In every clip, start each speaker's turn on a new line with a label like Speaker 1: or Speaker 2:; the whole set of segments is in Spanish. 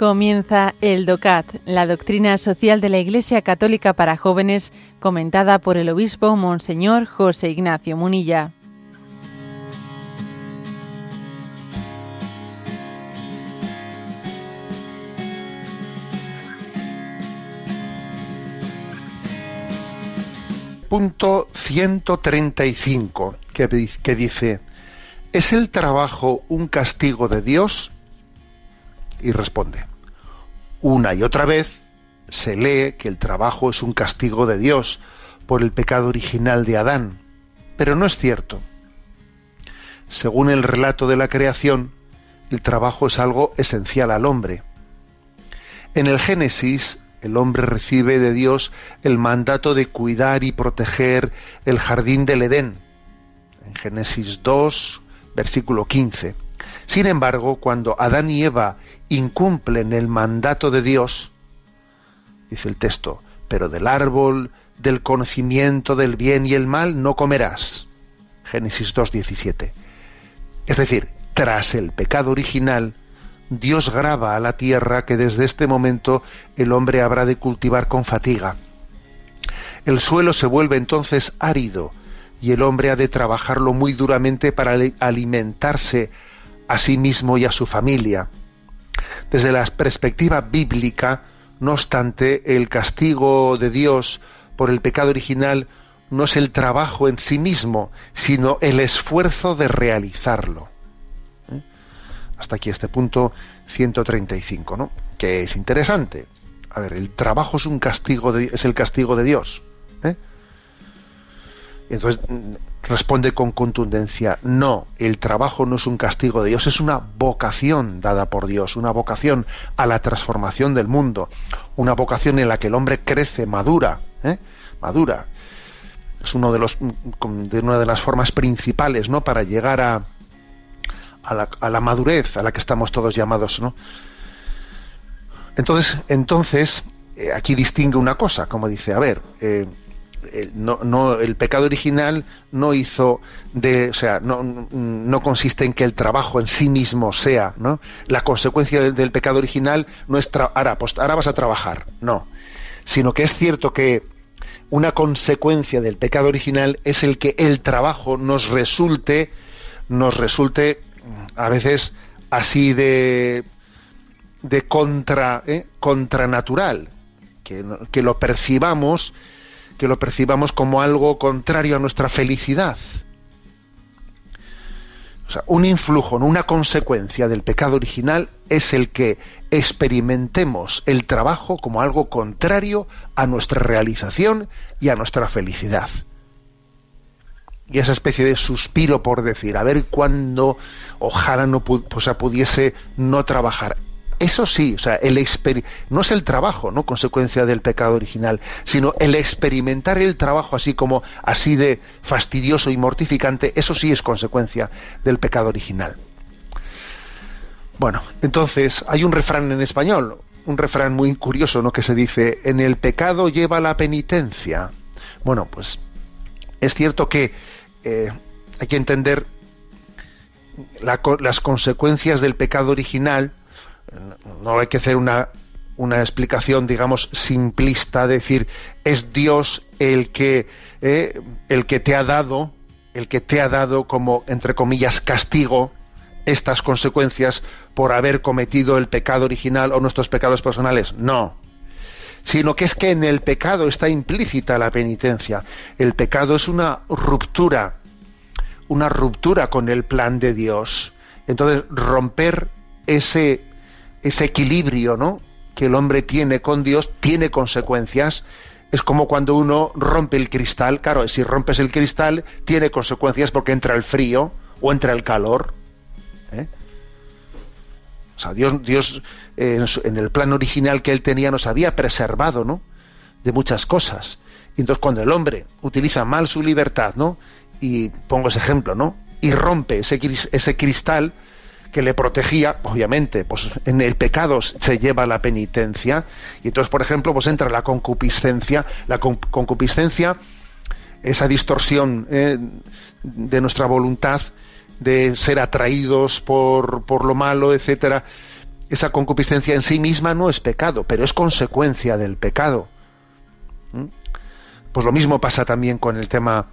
Speaker 1: Comienza el DOCAT, la doctrina social de la Iglesia Católica para jóvenes, comentada por el obispo Monseñor José Ignacio Munilla.
Speaker 2: Punto 135, que, que dice, ¿es el trabajo un castigo de Dios? Y responde, una y otra vez se lee que el trabajo es un castigo de Dios por el pecado original de Adán, pero no es cierto. Según el relato de la creación, el trabajo es algo esencial al hombre. En el Génesis, el hombre recibe de Dios el mandato de cuidar y proteger el jardín del Edén. En Génesis 2, versículo 15. Sin embargo, cuando Adán y Eva incumplen el mandato de Dios, dice el texto, pero del árbol del conocimiento del bien y el mal no comerás. Génesis 2.17. Es decir, tras el pecado original, Dios graba a la tierra que desde este momento el hombre habrá de cultivar con fatiga. El suelo se vuelve entonces árido y el hombre ha de trabajarlo muy duramente para alimentarse a sí mismo y a su familia. Desde la perspectiva bíblica, no obstante, el castigo de Dios por el pecado original no es el trabajo en sí mismo, sino el esfuerzo de realizarlo. ¿Eh? Hasta aquí este punto 135, ¿no? Que es interesante. A ver, el trabajo es un castigo de, es el castigo de Dios. ¿eh? Entonces responde con contundencia, no, el trabajo no es un castigo de Dios, es una vocación dada por Dios, una vocación a la transformación del mundo, una vocación en la que el hombre crece, madura, ¿eh? madura. Es uno de los, de una de las formas principales, ¿no? Para llegar a, a, la, madurez a la que estamos todos llamados, ¿no? Entonces, entonces eh, aquí distingue una cosa, como dice, a ver, eh, el, no, el pecado original no hizo de, o sea, no, no, consiste en que el trabajo en sí mismo sea, ¿no? La consecuencia del, pecado original no es ahora, pues, ahora vas a trabajar, no, sino que es cierto que una consecuencia del pecado original es el que el trabajo nos resulte, nos resulte a veces así de de contra, ¿eh? contranatural, que, que lo percibamos que lo percibamos como algo contrario a nuestra felicidad. O sea, un influjo, una consecuencia del pecado original es el que experimentemos el trabajo como algo contrario a nuestra realización y a nuestra felicidad. Y esa especie de suspiro por decir, a ver cuándo ojalá no pudiese no trabajar. Eso sí, o sea, el no es el trabajo, no consecuencia del pecado original, sino el experimentar el trabajo así como así de fastidioso y mortificante, eso sí es consecuencia del pecado original. Bueno, entonces hay un refrán en español, un refrán muy curioso, ¿no? Que se dice: "En el pecado lleva la penitencia". Bueno, pues es cierto que eh, hay que entender las consecuencias del pecado original no hay que hacer una, una explicación, digamos, simplista, decir, es Dios el que, eh, el que te ha dado, el que te ha dado como, entre comillas, castigo estas consecuencias por haber cometido el pecado original o nuestros pecados personales. No. Sino que es que en el pecado está implícita la penitencia. El pecado es una ruptura, una ruptura con el plan de Dios. Entonces, romper ese ese equilibrio ¿no? que el hombre tiene con Dios tiene consecuencias. Es como cuando uno rompe el cristal, claro, si rompes el cristal tiene consecuencias porque entra el frío o entra el calor. ¿eh? O sea, Dios, Dios eh, en, el plan original que él tenía nos había preservado, ¿no? De muchas cosas. Y entonces cuando el hombre utiliza mal su libertad, ¿no? Y pongo ese ejemplo, ¿no? Y rompe ese, ese cristal, que le protegía, obviamente, pues en el pecado se lleva la penitencia, y entonces, por ejemplo, pues entra la concupiscencia, la concupiscencia, esa distorsión eh, de nuestra voluntad de ser atraídos por, por lo malo, etcétera, esa concupiscencia en sí misma no es pecado, pero es consecuencia del pecado. ¿Mm? Pues lo mismo pasa también con el tema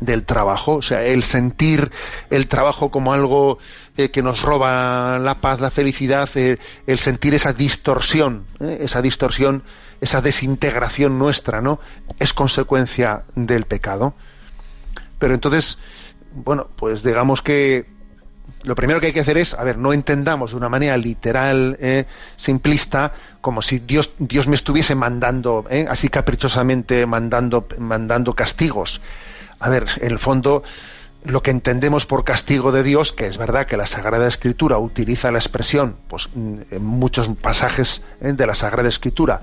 Speaker 2: del trabajo, o sea, el sentir el trabajo como algo eh, que nos roba la paz, la felicidad, eh, el sentir esa distorsión, eh, esa distorsión, esa desintegración nuestra, ¿no? Es consecuencia del pecado. Pero entonces, bueno, pues digamos que lo primero que hay que hacer es, a ver, no entendamos de una manera literal, simplista, como si Dios, Dios me estuviese mandando, así caprichosamente mandando, mandando castigos a ver, en el fondo, lo que entendemos por castigo de Dios, que es verdad que la Sagrada Escritura utiliza la expresión, pues en muchos pasajes ¿eh? de la Sagrada Escritura,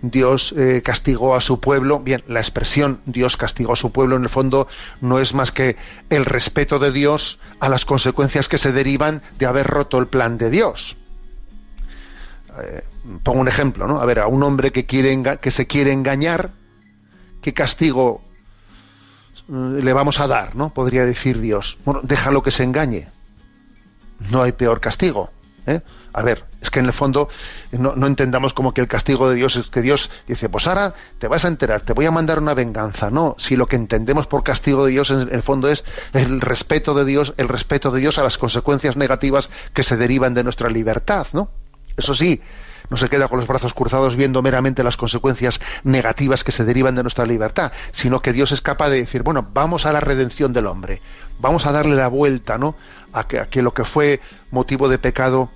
Speaker 2: Dios eh, castigó a su pueblo. Bien, la expresión Dios castigó a su pueblo en el fondo no es más que el respeto de Dios a las consecuencias que se derivan de haber roto el plan de Dios. Eh, pongo un ejemplo, ¿no? A ver, a un hombre que quiere que se quiere engañar, ¿qué castigo Mm, le vamos a dar, ¿no? Podría decir Dios. Bueno, déjalo que se engañe. No hay peor castigo. ¿eh? A ver, es que en el fondo no, entendamos como que el castigo de Dios es que Dios dice, pues ahora te vas a enterar, te voy a mandar una venganza. No, si lo que entendemos por castigo de Dios en el fondo es el respeto de Dios, el respeto de Dios a las consecuencias negativas que se derivan de nuestra libertad, ¿no? Eso sí, no se queda con los brazos cruzados viendo meramente las consecuencias negativas que se derivan de nuestra libertad, sino que Dios es capaz de decir, bueno, vamos a la redención del hombre, vamos a darle la vuelta, ¿no? A que, lo que fue motivo de pecado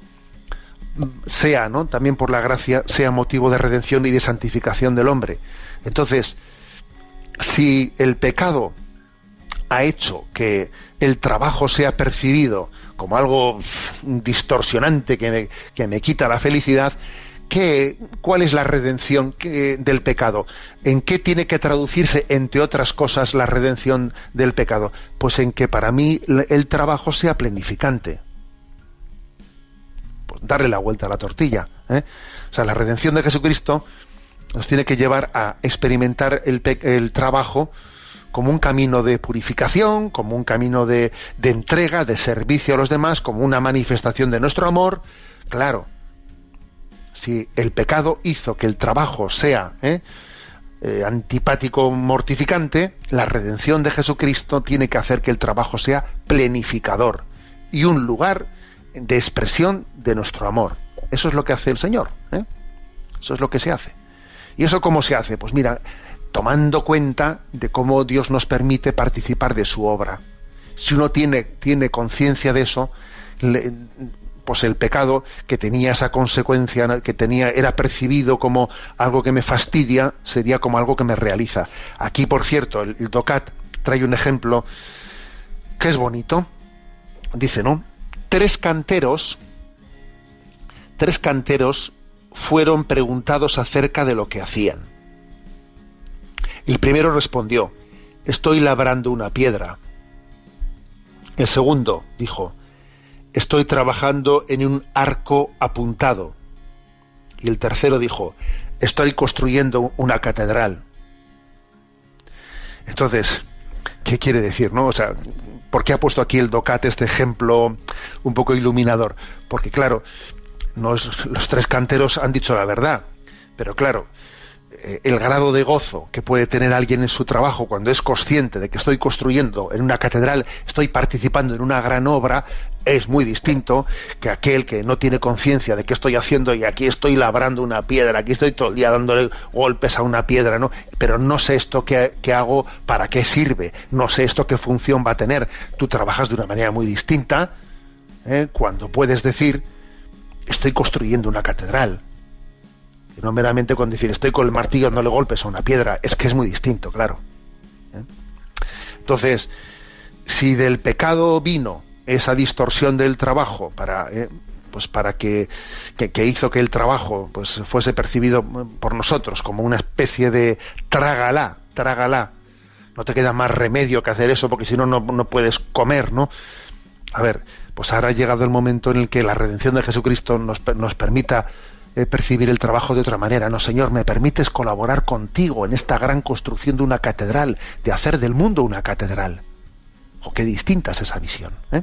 Speaker 2: sea, ¿no? También por la gracia, sea motivo de redención y de santificación del hombre. Entonces, si el pecado ha hecho que el trabajo sea percibido como algo distorsionante que que me quita la felicidad, ¿Cuál es la redención del pecado? ¿En qué tiene que traducirse, entre otras cosas, la redención del pecado? Pues en que para mí el trabajo sea plenificante. Pues darle la vuelta a la tortilla. ¿eh? O sea, la redención de Jesucristo nos tiene que llevar a experimentar el, trabajo como un camino de purificación, como un camino de entrega, de servicio a los demás, como una manifestación de nuestro amor. Claro, si el pecado hizo que el trabajo sea ¿eh? Eh, antipático, mortificante, la redención de Jesucristo tiene que hacer que el trabajo sea plenificador y un lugar de expresión de nuestro amor. Eso es lo que hace el Señor. ¿eh? Eso es lo que se hace. ¿Y eso cómo se hace? Pues mira, tomando cuenta de cómo Dios nos permite participar de su obra. Si uno tiene, tiene conciencia de eso, pues el pecado que tenía esa consecuencia, que tenía, era percibido como algo que me fastidia, sería como algo que me realiza. Aquí, por cierto, el, Docat trae un ejemplo que es bonito. Dice, ¿no? Tres canteros, tres canteros fueron preguntados acerca de lo que hacían. El primero respondió, estoy labrando una piedra. El segundo dijo, estoy trabajando en un arco apuntado. Y el tercero dijo, estoy construyendo una catedral. Entonces, ¿qué quiere decir? No? O sea, ¿por qué ha puesto aquí el Docat este ejemplo un poco iluminador? Porque claro, los tres canteros han dicho la verdad, pero claro, el grado de gozo que puede tener alguien en su trabajo cuando es consciente de que estoy construyendo en una catedral, estoy participando en una gran obra, es muy distinto que aquel que no tiene conciencia de qué estoy haciendo y aquí estoy labrando una piedra, aquí estoy todo el día dándole golpes a una piedra, ¿no? Pero no sé esto que, hago, para qué sirve, no sé esto qué función va a tener. Tú trabajas de una manera muy distinta ¿eh? cuando puedes decir, estoy construyendo una catedral no meramente con decir estoy con el martillo no le golpes a una piedra, es que es muy distinto, claro. ¿Eh? Entonces, si del pecado vino esa distorsión del trabajo para ¿eh? pues para que, que, hizo que el trabajo pues fuese percibido por nosotros como una especie de trágala, trágala. No te queda más remedio que hacer eso porque si no, no puedes comer, ¿no? A ver, pues ahora ha llegado el momento en el que la redención de Jesucristo nos, nos permita eh, percibir el trabajo de otra manera. No, Señor, me permites colaborar contigo en esta gran construcción de una catedral, de hacer del mundo una catedral. O qué distinta es esa visión. ¿eh?